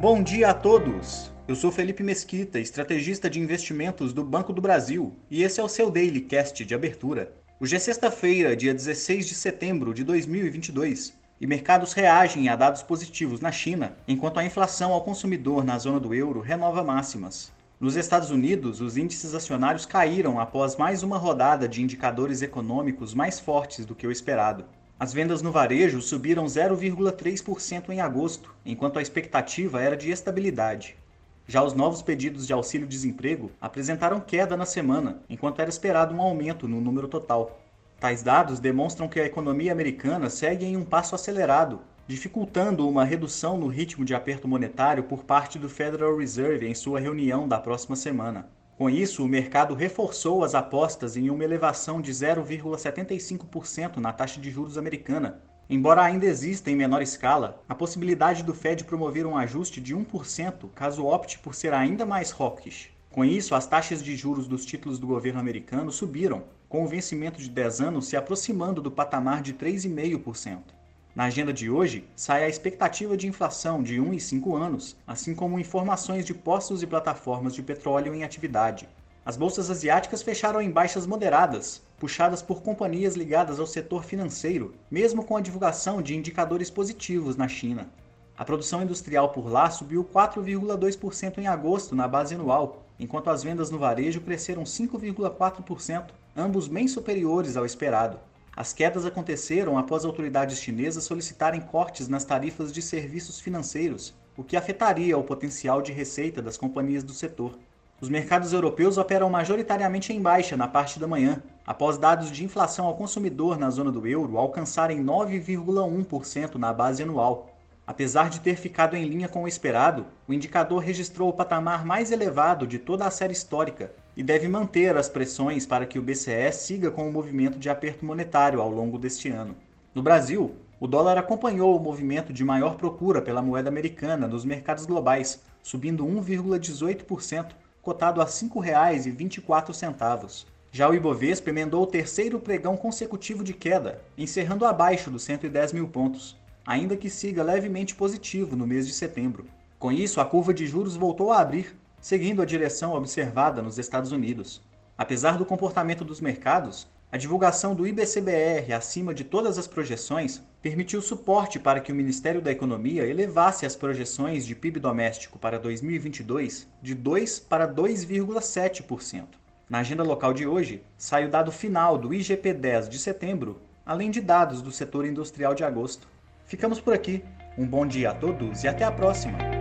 Bom dia a todos! Eu sou Felipe Mesquita, estrategista de investimentos do Banco do Brasil, e esse é o seu Daily Cast de abertura. Hoje é sexta-feira, dia 16 de setembro de 2022, e mercados reagem a dados positivos na China, enquanto a inflação ao consumidor na zona do euro renova máximas. Nos Estados Unidos, os índices acionários caíram após mais uma rodada de indicadores econômicos mais fortes do que o esperado. As vendas no varejo subiram 0,3% em agosto, enquanto a expectativa era de estabilidade. Já os novos pedidos de auxílio-desemprego apresentaram queda na semana, enquanto era esperado um aumento no número total. Tais dados demonstram que a economia americana segue em um passo acelerado, dificultando uma redução no ritmo de aperto monetário por parte do Federal Reserve em sua reunião da próxima semana. Com isso, o mercado reforçou as apostas em uma elevação de 0,75% na taxa de juros americana, embora ainda exista em menor escala a possibilidade do Fed promover um ajuste de 1% caso opte por ser ainda mais hawkish. Com isso, as taxas de juros dos títulos do governo americano subiram, com o vencimento de 10 anos se aproximando do patamar de 3,5%. Na agenda de hoje, sai a expectativa de inflação de 1 e 5 anos, assim como informações de postos e plataformas de petróleo em atividade. As bolsas asiáticas fecharam em baixas moderadas, puxadas por companhias ligadas ao setor financeiro, mesmo com a divulgação de indicadores positivos na China. A produção industrial por lá subiu 4,2% em agosto na base anual, enquanto as vendas no varejo cresceram 5,4%, ambos bem superiores ao esperado. As quedas aconteceram após autoridades chinesas solicitarem cortes nas tarifas de serviços financeiros, o que afetaria o potencial de receita das companhias do setor. Os mercados europeus operam majoritariamente em baixa na parte da manhã, após dados de inflação ao consumidor na zona do euro alcançarem 9,1% na base anual. Apesar de ter ficado em linha com o esperado, o indicador registrou o patamar mais elevado de toda a série histórica, e deve manter as pressões para que o BCE siga com o movimento de aperto monetário ao longo deste ano. No Brasil, o dólar acompanhou o movimento de maior procura pela moeda americana nos mercados globais, subindo 1,18%, cotado a R$ 5,24. Já o Ibovespa emendou o terceiro pregão consecutivo de queda, encerrando abaixo dos 110 mil pontos, ainda que siga levemente positivo no mês de setembro. Com isso, a curva de juros voltou a abrir, seguindo a direção observada nos Estados Unidos. Apesar do comportamento dos mercados, a divulgação do IBCBR acima de todas as projeções permitiu suporte para que o Ministério da Economia elevasse as projeções de PIB doméstico para 2022 de 2 para 2,7%. Na agenda local de hoje, sai o dado final do IGP-10 de setembro, além de dados do setor industrial de agosto. Ficamos por aqui. Um bom dia a todos e até a próxima!